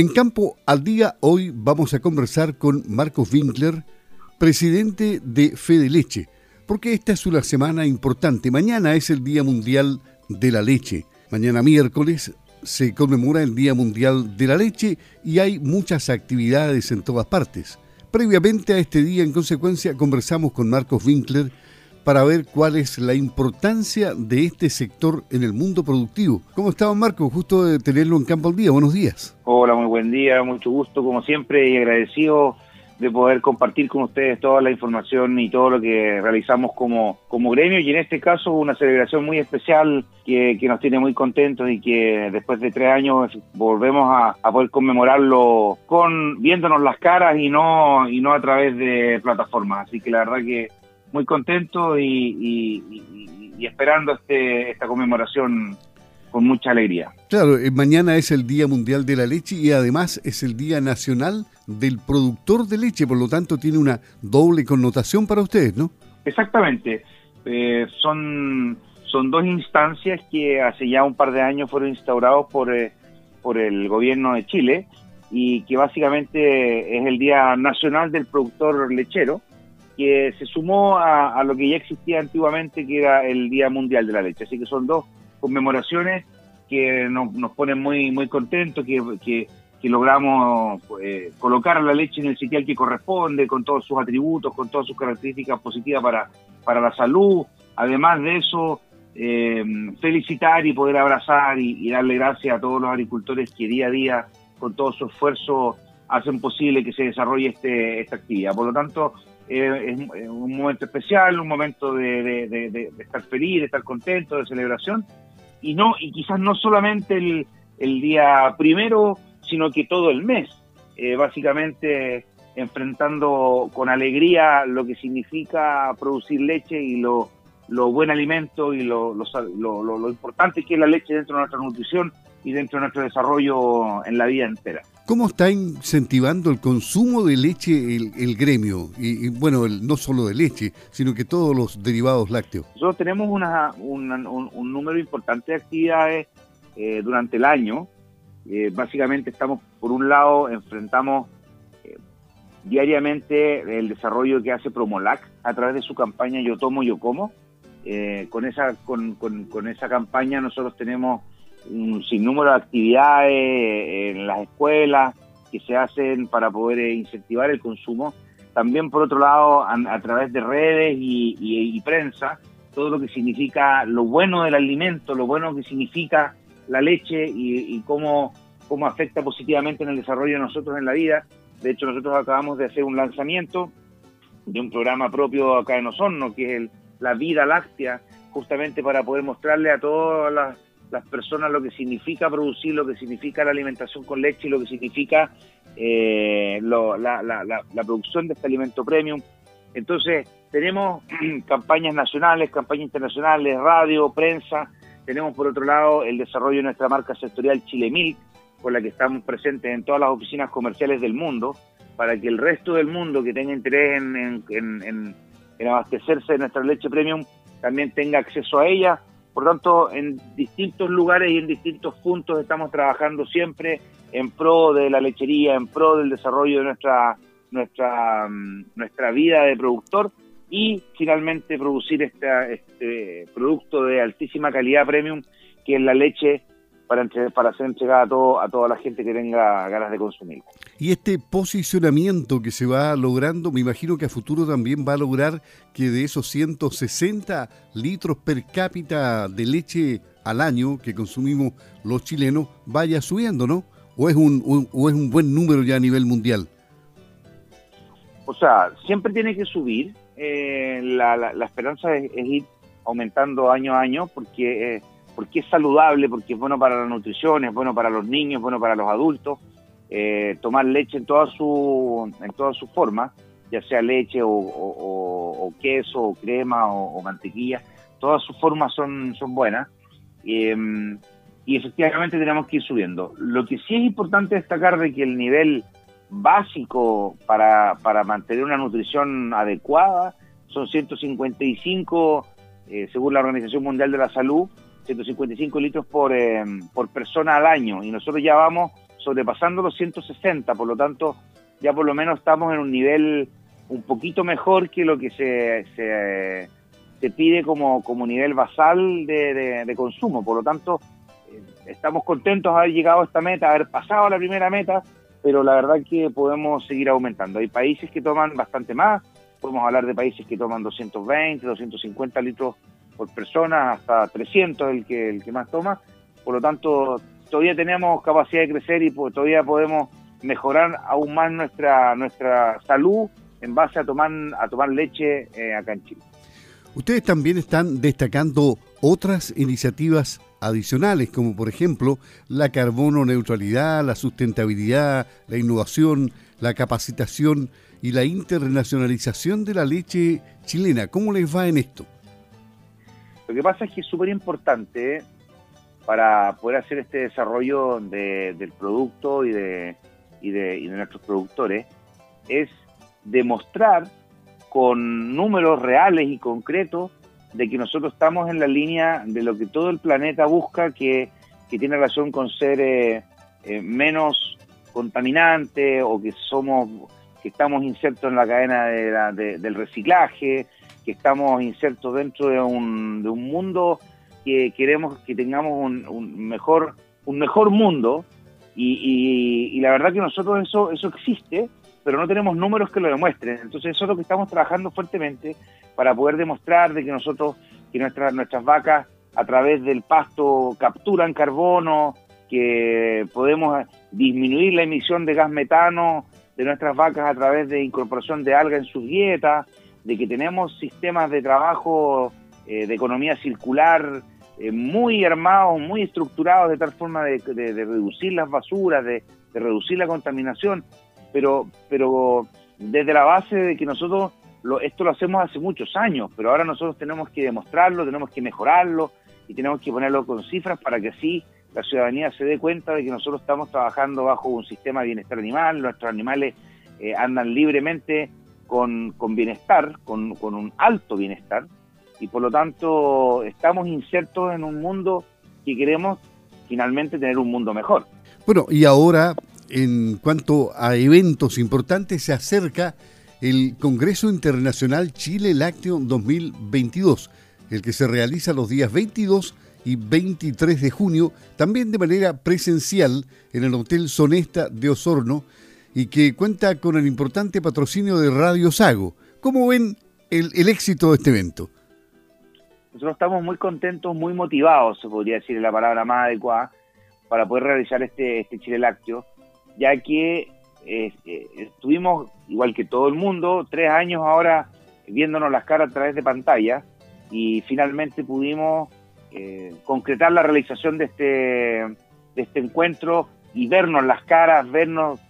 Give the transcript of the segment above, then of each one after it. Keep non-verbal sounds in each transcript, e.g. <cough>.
En Campo al Día hoy vamos a conversar con Marcos Winkler, presidente de Fede Leche, porque esta es una semana importante. Mañana es el Día Mundial de la Leche. Mañana miércoles se conmemora el Día Mundial de la Leche y hay muchas actividades en todas partes. Previamente a este día, en consecuencia, conversamos con Marcos Winkler para ver cuál es la importancia de este sector en el mundo productivo. ¿Cómo está, Marcos? Justo de tenerlo en campo al día. Buenos días. Hola, muy buen día, mucho gusto, como siempre, y agradecido de poder compartir con ustedes toda la información y todo lo que realizamos como, como gremio y en este caso una celebración muy especial que, que nos tiene muy contentos y que después de tres años volvemos a, a, poder conmemorarlo con viéndonos las caras y no y no a través de plataformas así que la verdad que muy contento y, y, y esperando este, esta conmemoración con mucha alegría. Claro, eh, mañana es el Día Mundial de la Leche y además es el Día Nacional del Productor de Leche, por lo tanto tiene una doble connotación para ustedes, ¿no? Exactamente. Eh, son, son dos instancias que hace ya un par de años fueron instaurados por, eh, por el gobierno de Chile y que básicamente es el Día Nacional del Productor Lechero, que se sumó a, lo que ya existía antiguamente, que era el Día Mundial de la Leche. Así que son dos conmemoraciones que nos, nos ponen muy muy contentos, que, que, logramos eh, colocar la leche en el sitial que corresponde, con todos sus atributos, con todas sus características positivas para, para la salud. Además de eso, eh, felicitar y poder abrazar y, y, darle gracias a todos los agricultores que día a día, con todo su esfuerzo, hacen posible que se desarrolle este, esta actividad. Por lo tanto, es un momento especial, un momento de, estar feliz, de estar contento, de celebración, y no y quizás no solamente el, día primero, sino que todo el mes, eh, básicamente enfrentando con alegría lo que significa producir leche y lo, lo buen alimento y lo, lo, lo, lo importante que es la leche dentro de nuestra nutrición y dentro de nuestro desarrollo en la vida entera. ¿Cómo está incentivando el consumo de leche el, gremio? Y, y bueno, el, no solo de leche, sino que todos los derivados lácteos. Nosotros tenemos una, una, un, un, número importante de actividades eh, durante el año. Eh, básicamente estamos, por un lado, enfrentamos eh, diariamente el desarrollo que hace Promolac a través de su campaña Yo Tomo, Yo Como. con, esa, con, con, con esa campaña nosotros tenemos un sinnúmero de actividades en las escuelas que se hacen para poder incentivar el consumo. También, por otro lado, a, a través de redes y, y, y, prensa, todo lo que significa lo bueno del alimento, lo bueno que significa la leche y, y cómo, cómo afecta positivamente en el desarrollo de nosotros en la vida. De hecho, nosotros acabamos de hacer un lanzamiento de un programa propio acá en Osorno, que es el, la vida láctea, justamente para poder mostrarle a todas las las personas lo que significa producir, lo que significa la alimentación con leche y lo que significa eh, la, producción de este alimento premium. Entonces, tenemos <clears throat> campañas nacionales, campañas internacionales, radio, prensa. Tenemos, por otro lado, el desarrollo de nuestra marca sectorial Chile Milk, con la que estamos presentes en todas las oficinas comerciales del mundo, para que el resto del mundo que tenga interés en abastecerse de nuestra leche premium también tenga acceso a ella por tanto, en distintos lugares y en distintos puntos estamos trabajando siempre en pro de la lechería, en pro del desarrollo de nuestra, nuestra, nuestra vida de productor y finalmente producir este, este producto de altísima calidad premium que es la leche para, entre, para ser entregada a, todo, a toda la gente que tenga ganas de consumir. Y este posicionamiento que se va logrando, me imagino que a futuro también va a lograr que de esos 160 litros per cápita de leche al año que consumimos los chilenos vaya subiendo, ¿no? ¿O es un, un o es un buen número ya a nivel mundial? O sea, siempre tiene que subir. Eh, la, la, la, esperanza es, es, ir aumentando año a año porque... Eh, porque es saludable, porque es bueno para la nutrición, es bueno para los niños, es bueno para los adultos. Eh, tomar leche en toda su en todas sus formas, ya sea leche o, queso, o crema o, mantequilla, todas sus formas son, son buenas. Eh, y efectivamente tenemos que ir subiendo. Lo que sí es importante destacar de que el nivel básico para, para mantener una nutrición adecuada son 155, eh, según la Organización Mundial de la Salud, 155 litros por, eh, por persona al año y nosotros ya vamos sobrepasando los 160, por lo tanto ya por lo menos estamos en un nivel un poquito mejor que lo que se, se, pide como, como nivel basal de, consumo. Por lo tanto, eh, estamos contentos de haber llegado a esta meta, haber pasado la primera meta, pero la verdad que podemos seguir aumentando. Hay países que toman bastante más, podemos hablar de países que toman 220, 250 litros por persona, hasta 300 el que, el que más toma. Por lo tanto, todavía tenemos capacidad de crecer y todavía podemos mejorar aún más nuestra, nuestra salud en base a tomar, a tomar leche eh, acá en Chile. Ustedes también están destacando otras iniciativas adicionales, como por ejemplo la carbono neutralidad, la sustentabilidad, la innovación, la capacitación y la internacionalización de la leche chilena. ¿Cómo les va en esto? Lo que pasa es que es súper importante para poder hacer este desarrollo del producto y de, y de, nuestros productores, es demostrar con números reales y concretos de que nosotros estamos en la línea de lo que todo el planeta busca, que, tiene relación con ser eh, menos contaminante o que somos que estamos insertos en la cadena del reciclaje, que estamos insertos dentro de un, de un mundo que queremos que tengamos un, mejor un mejor mundo. Y, la verdad que nosotros eso eso existe pero no tenemos números que lo demuestren. Entonces eso es lo que estamos trabajando fuertemente para poder demostrar de que nosotros que nuestras nuestras vacas a través del pasto capturan carbono que podemos disminuir la emisión de gas metano de nuestras vacas a través de incorporación de alga en sus dietas de que tenemos sistemas de trabajo eh, de economía circular eh, muy armados, muy estructurados de tal forma de, reducir las basuras, de, reducir la contaminación, pero, pero desde la base de que nosotros lo, esto lo hacemos hace muchos años, pero ahora nosotros tenemos que demostrarlo, tenemos que mejorarlo y tenemos que ponerlo con cifras para que así la ciudadanía se dé cuenta de que nosotros estamos trabajando bajo un sistema de bienestar animal, nuestros animales eh, andan libremente con, con bienestar, con, con un alto bienestar, y por lo tanto estamos insertos en un mundo que queremos finalmente tener un mundo mejor. Bueno, y ahora en cuanto a eventos importantes se acerca el Congreso Internacional Chile Lácteo 2022, el que se realiza los días 22 y 23 de junio, también de manera presencial en el Hotel Sonesta de Osorno y que cuenta con el importante patrocinio de Radio Sago. ¿Cómo ven el, el éxito de este evento? nosotros estamos muy contentos, muy motivados, se podría decir la palabra más adecuada, para poder realizar este, este Chile Lácteo, ya que eh, estuvimos, igual que todo el mundo, tres años ahora viéndonos las caras a través de pantalla y finalmente pudimos eh, concretar la realización de este, de este encuentro y vernos las caras, vernos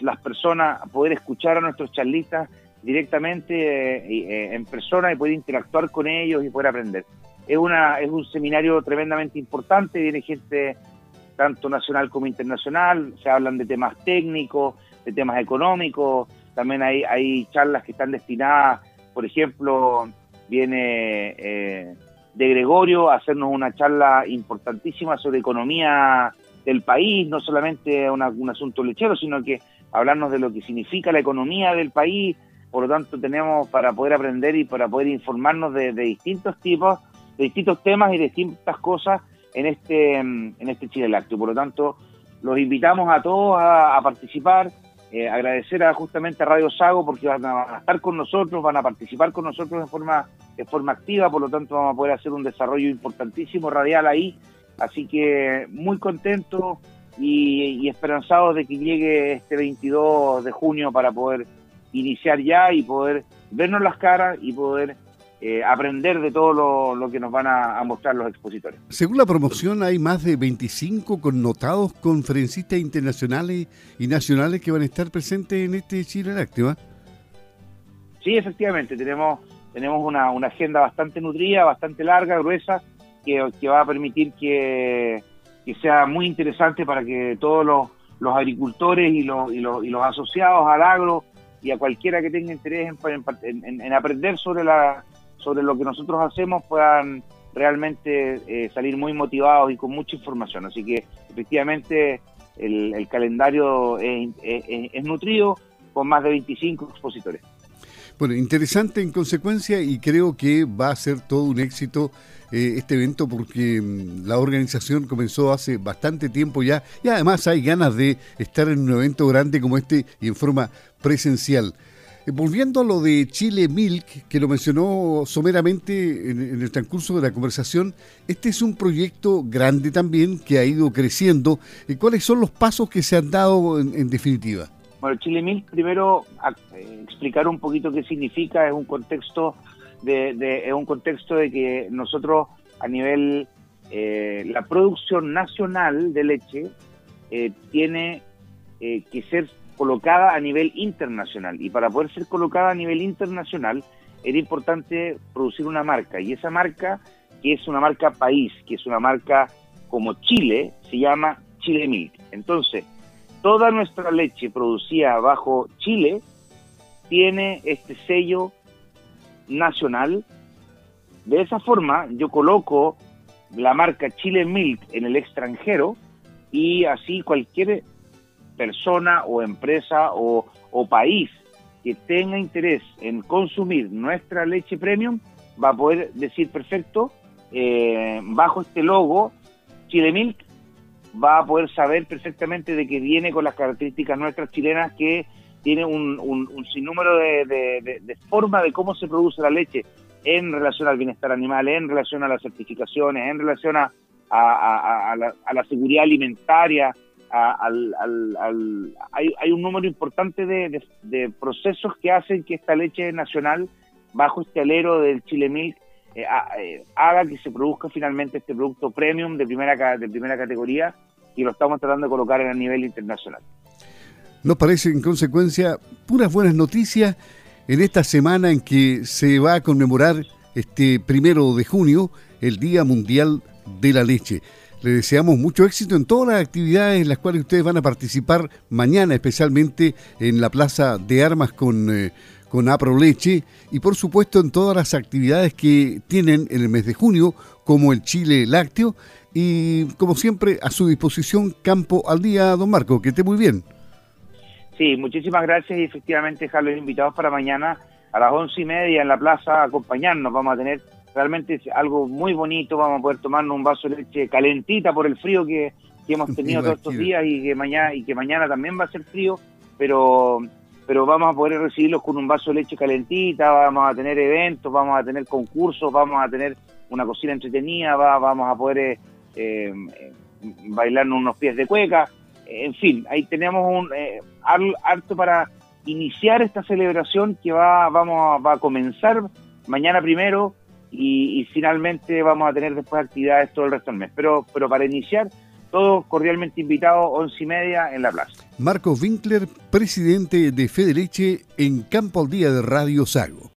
las personas, poder escuchar a nuestros charlistas directamente eh, en persona y poder interactuar con ellos y poder aprender. Es, una, es un seminario tremendamente importante, viene gente tanto nacional como internacional, se hablan de temas técnicos, de temas económicos, también hay, hay charlas que están destinadas, por ejemplo, viene eh, de Gregorio a hacernos una charla importantísima sobre economía del país, no solamente un asunto lechero, sino que hablarnos de lo que significa la economía del país, por lo tanto tenemos para poder aprender y para poder informarnos de, distintos tipos, de distintos temas y de distintas cosas en este, mm, en este Chile Lácteo. Por lo tanto, los invitamos a todos a, participar, eh, agradecer a, justamente a Radio Sago porque van a, estar con nosotros, van a participar con nosotros de forma, de forma activa, por lo tanto vamos a poder hacer un desarrollo importantísimo radial ahí. Así que muy contentos y, y esperanzados de que llegue este 22 de junio para poder iniciar ya y poder vernos las caras y poder eh, aprender de todo lo, que nos van a, mostrar los expositores. Según la promoción, hay más de 25 connotados conferencistas internacionales y nacionales que van a estar presentes en este Chile. ¿ah? Sí, efectivamente, tenemos, tenemos una, agenda bastante nutrida, bastante larga, gruesa, que, va a permitir que, sea muy interesante para que todos los, agricultores y los, y los, y los asociados al agro y a cualquiera que tenga interés en, aprender sobre, la, sobre lo que nosotros hacemos puedan realmente eh, salir muy motivados y con mucha información. Así que efectivamente el, calendario es, es, nutrido con más de 25 expositores. Bueno, interesante en consecuencia y creo que va a ser todo un éxito eh, este evento porque mm, la organización comenzó hace bastante tiempo ya y además hay ganas de estar en un evento grande como este y en forma presencial. Eh, volviendo a lo de Chile Milk, que lo mencionó someramente en, el transcurso de la conversación, este es un proyecto grande también que ha ido creciendo. ¿Y ¿Cuáles son los pasos que se han dado en, definitiva? Bueno, Chile Milk, primero eh, explicar un poquito qué significa, es un contexto de, es un contexto de que nosotros a nivel, eh, la producción nacional de leche eh, tiene eh, que ser colocada a nivel internacional. Y para poder ser colocada a nivel internacional era importante producir una marca. Y esa marca que es una marca país, que es una marca como Chile, se llama Chile Milk. Entonces, toda nuestra leche producida bajo Chile tiene este sello nacional. De esa forma yo coloco la marca Chile Milk en el extranjero y así cualquier persona o empresa o, país que tenga interés en consumir nuestra leche premium va a poder decir perfecto, eh, bajo este logo Chile Milk, va a poder saber perfectamente de que viene con las características nuestras chilenas que tiene un, un, sinnúmero de, de, de, cómo se produce la leche en relación al bienestar animal, en relación a las certificaciones, en relación a, la, seguridad alimentaria. Al, al, hay, hay, un número importante de, procesos que hacen que esta leche nacional, bajo este alero del Chile Milk, eh, eh, haga que se produzca finalmente este producto premium de primera, de primera categoría y lo estamos tratando de colocar en el nivel internacional. Nos parece en consecuencia puras buenas noticias en esta semana en que se va a conmemorar este primero de junio el Día Mundial de la Leche. Le deseamos mucho éxito en todas las actividades en las cuales ustedes van a participar mañana, especialmente en la Plaza de Armas con, eh, con Apro Leche y por supuesto en todas las actividades que tienen en el mes de junio, como el Chile Lácteo y como siempre a su disposición Campo al Día, don Marco, que esté muy bien. Sí, muchísimas gracias y efectivamente dejarlos invitados para mañana a las once y media en la plaza a acompañarnos. Vamos a tener realmente algo muy bonito, vamos a poder tomarnos un vaso de leche calentita por el frío que, hemos <laughs> tenido todos estos días y que mañana y que mañana también va a ser frío, pero pero vamos a poder recibirlos con un vaso de leche calentita, vamos a tener eventos, vamos a tener concursos, vamos a tener una cocina entretenida, vamos a poder eh, eh, bailarnos unos pies de cueca en fin, ahí tenemos un eh, harto para iniciar esta celebración que va, vamos a, va a comenzar mañana primero y, finalmente vamos a tener después actividades todo el resto del mes. Pero, pero para iniciar, todos cordialmente invitados, once y media en la plaza. Marcos Winkler, presidente de Fede Leche en Campo al Día de Radio Sago.